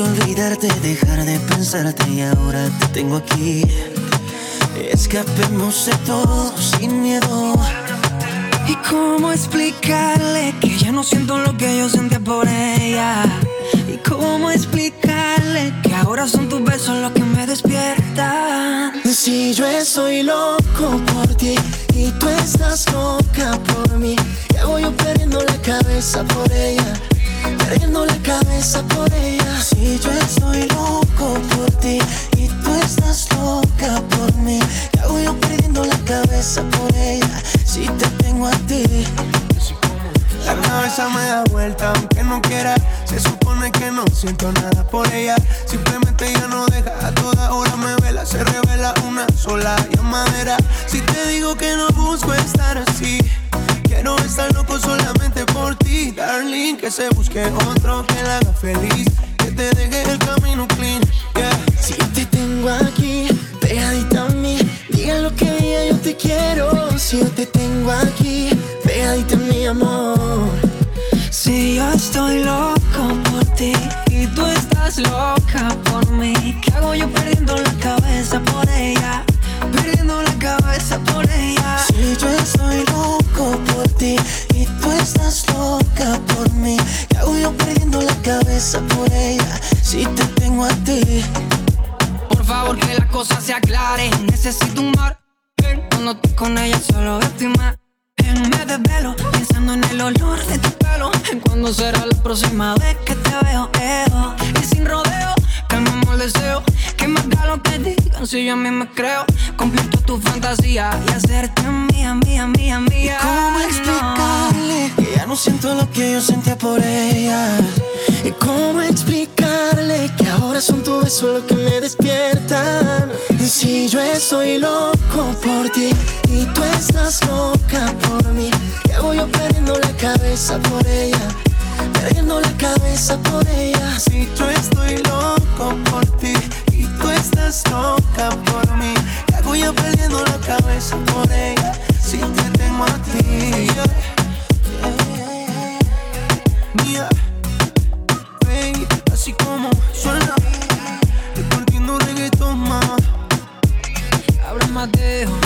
olvidarte, dejar de pensarte y ahora te tengo aquí. Escapemos de todo sin miedo. ¿Y cómo explicarle que ya no siento lo que yo sentía por ella? ¿Y cómo explicarle que ahora son tus besos los que me despiertan? Si yo estoy loco por ti y tú estás loca por mí, ¿qué hago yo perdiendo la cabeza por? Perdiendo la cabeza por ella. Si yo estoy loco por ti y tú estás loca por mí, ¿qué hago yo perdiendo la cabeza por ella? Si te tengo a ti. La cabeza me da vuelta aunque no quiera. Se supone que no siento nada por ella. Simplemente ella no deja a toda hora me vela. Se revela una sola llamadera. Si te digo que no busco estar así. Quiero estar loco solamente por ti, darling. Que se busque otro que la haga feliz. Que te deje el camino clean. Si te tengo aquí, pegadita a mí. Diga lo que diga, yo te quiero. Si yo te tengo aquí, pegadita a mi amor. Si yo estoy loco por ti y tú estás loca por mí, ¿qué hago yo perdiendo la cabeza por ella? Perdiendo la cabeza por mí, ¿qué hago yo perdiendo la cabeza por ella? Si te tengo a ti. Por favor que la cosa se aclare, necesito un mar. Cuando estoy con ella solo estoy mal. Me desvelo pensando en el olor de tu pelo. En cuándo será la próxima vez que te veo, eo. Y sin rodeo, si yo a mí me creo. Cumplir toda tu fantasía y hacerte mía, mía, mía, mía. ¿Cómo explicarle que ya no siento lo que yo sentía por ella? ¿Y cómo explicarle que ahora son tus besos los que me despiertan? Si yo estoy loco por ti y tú estás loca por mí, ¿qué hago yo perdiendo la cabeza por ella? Perdiendo la cabeza por ella. Si yo estoy loco ella? Si te tengo a ti. Baby, así como suena, repartiendo reggaetón, mamá. Habla Mateo, eo.